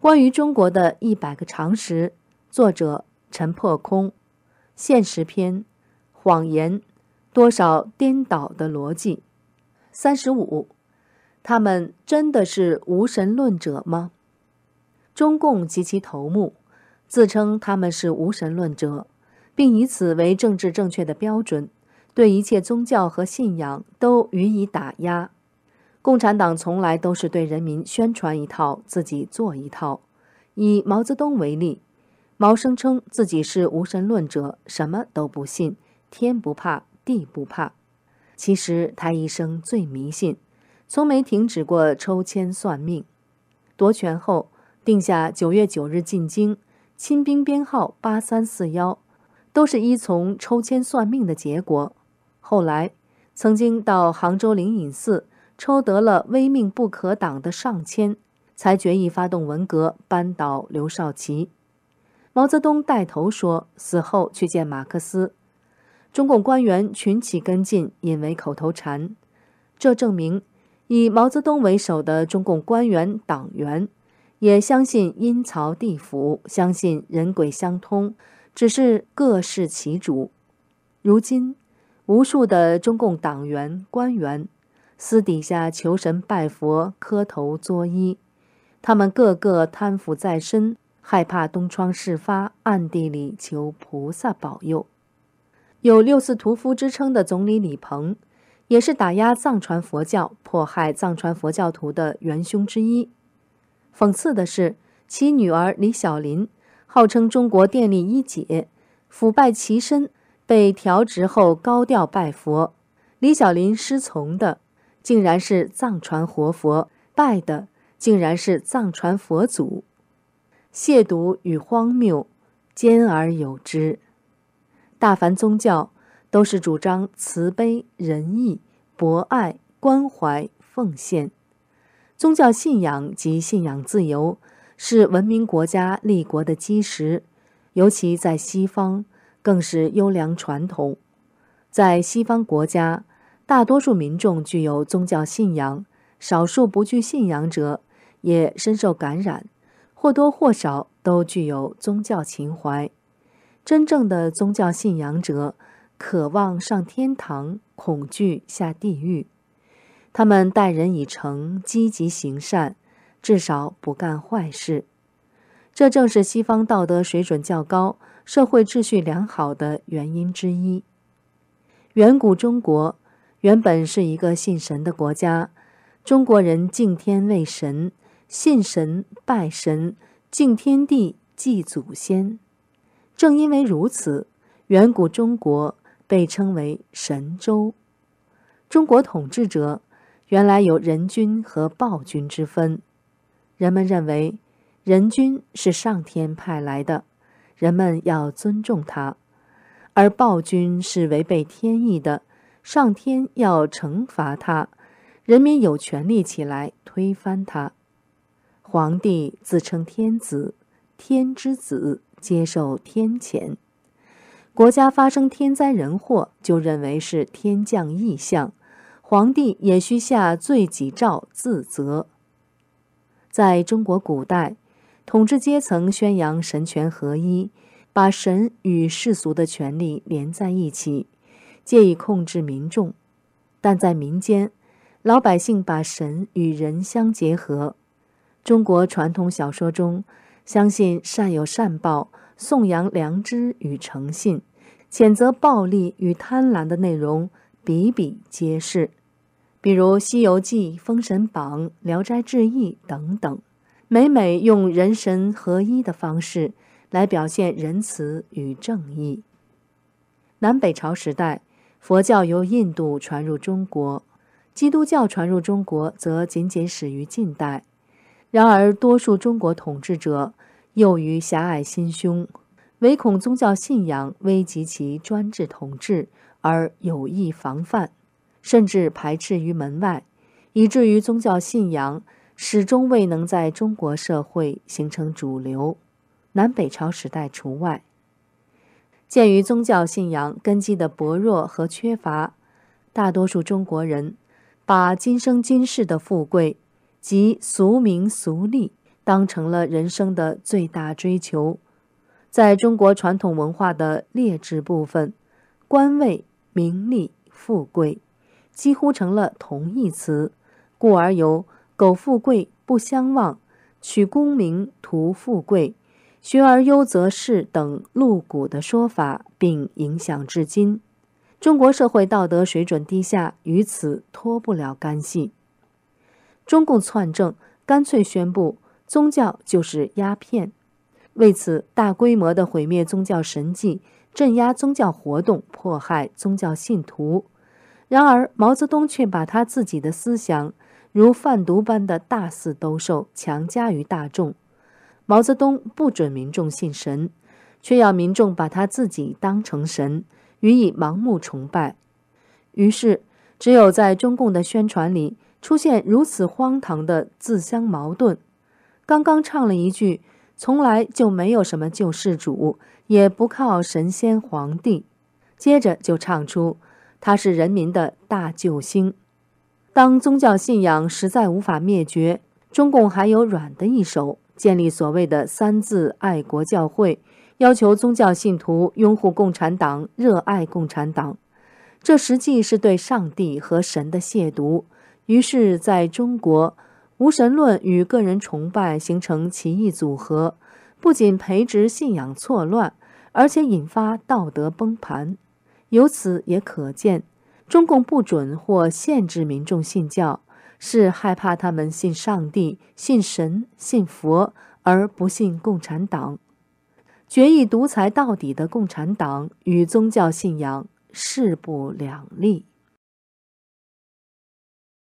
关于中国的一百个常识，作者陈破空，现实篇，谎言，多少颠倒的逻辑。三十五，他们真的是无神论者吗？中共及其头目自称他们是无神论者，并以此为政治正确的标准，对一切宗教和信仰都予以打压。共产党从来都是对人民宣传一套，自己做一套。以毛泽东为例，毛声称自己是无神论者，什么都不信，天不怕地不怕。其实他一生最迷信，从没停止过抽签算命。夺权后，定下九月九日进京，亲兵编号八三四幺，都是依从抽签算命的结果。后来，曾经到杭州灵隐寺。抽得了“威命不可挡”的上签，才决意发动文革，扳倒刘少奇。毛泽东带头说，死后去见马克思。中共官员群起跟进，引为口头禅。这证明，以毛泽东为首的中共官员党员，也相信阴曹地府，相信人鬼相通，只是各视其主。如今，无数的中共党员官员。私底下求神拜佛、磕头作揖，他们个个贪腐在身，害怕东窗事发，暗地里求菩萨保佑。有“六四屠夫”之称的总理李鹏，也是打压藏传佛教、迫害藏传佛教徒的元凶之一。讽刺的是，其女儿李小林号称中国电力一姐，腐败其身，被调职后高调拜佛。李小林师从的。竟然是藏传活佛拜的，竟然是藏传佛祖，亵渎与荒谬，兼而有之。大凡宗教都是主张慈悲、仁义、博爱、关怀、奉献。宗教信仰及信仰自由是文明国家立国的基石，尤其在西方更是优良传统。在西方国家。大多数民众具有宗教信仰，少数不具信仰者也深受感染，或多或少都具有宗教情怀。真正的宗教信仰者，渴望上天堂，恐惧下地狱。他们待人以诚，积极行善，至少不干坏事。这正是西方道德水准较高、社会秩序良好的原因之一。远古中国。原本是一个信神的国家，中国人敬天为神，信神拜神，敬天地祭祖先。正因为如此，远古中国被称为神州。中国统治者原来有人君和暴君之分，人们认为人君是上天派来的，人们要尊重他；而暴君是违背天意的。上天要惩罚他，人民有权利起来推翻他。皇帝自称天子，天之子，接受天谴。国家发生天灾人祸，就认为是天降异象，皇帝也需下罪己诏自责。在中国古代，统治阶层宣扬神权合一，把神与世俗的权力连在一起。借以控制民众，但在民间，老百姓把神与人相结合。中国传统小说中，相信善有善报、颂扬良知与诚信、谴责暴力与贪婪的内容比比皆是，比如《西游记》《封神榜》《聊斋志异》等等，每每用人神合一的方式来表现仁慈与正义。南北朝时代。佛教由印度传入中国，基督教传入中国则仅仅始于近代。然而，多数中国统治者囿于狭隘心胸，唯恐宗教信仰危及其专制统治，而有意防范，甚至排斥于门外，以至于宗教信仰始终未能在中国社会形成主流，南北朝时代除外。鉴于宗教信仰根基的薄弱和缺乏，大多数中国人把今生今世的富贵及俗名俗利当成了人生的最大追求。在中国传统文化的劣质部分，官位、名利、富贵几乎成了同义词，故而有“苟富贵不相忘，取功名图富贵，学而优则仕”等露骨的说法，并影响至今。中国社会道德水准低下，与此脱不了干系。中共篡政，干脆宣布宗教就是鸦片，为此大规模的毁灭宗教神迹，镇压宗教活动，迫害宗教信徒。然而，毛泽东却把他自己的思想如贩毒般的大肆兜售，强加于大众。毛泽东不准民众信神，却要民众把他自己当成神。予以盲目崇拜，于是只有在中共的宣传里出现如此荒唐的自相矛盾。刚刚唱了一句“从来就没有什么救世主，也不靠神仙皇帝”，接着就唱出他是人民的大救星。当宗教信仰实在无法灭绝，中共还有软的一手，建立所谓的“三自爱国教会”。要求宗教信徒拥护共产党、热爱共产党，这实际是对上帝和神的亵渎。于是，在中国，无神论与个人崇拜形成奇异组合，不仅培植信仰错乱，而且引发道德崩盘。由此也可见，中共不准或限制民众信教，是害怕他们信上帝、信神、信佛，而不信共产党。决意独裁到底的共产党与宗教信仰势不两立。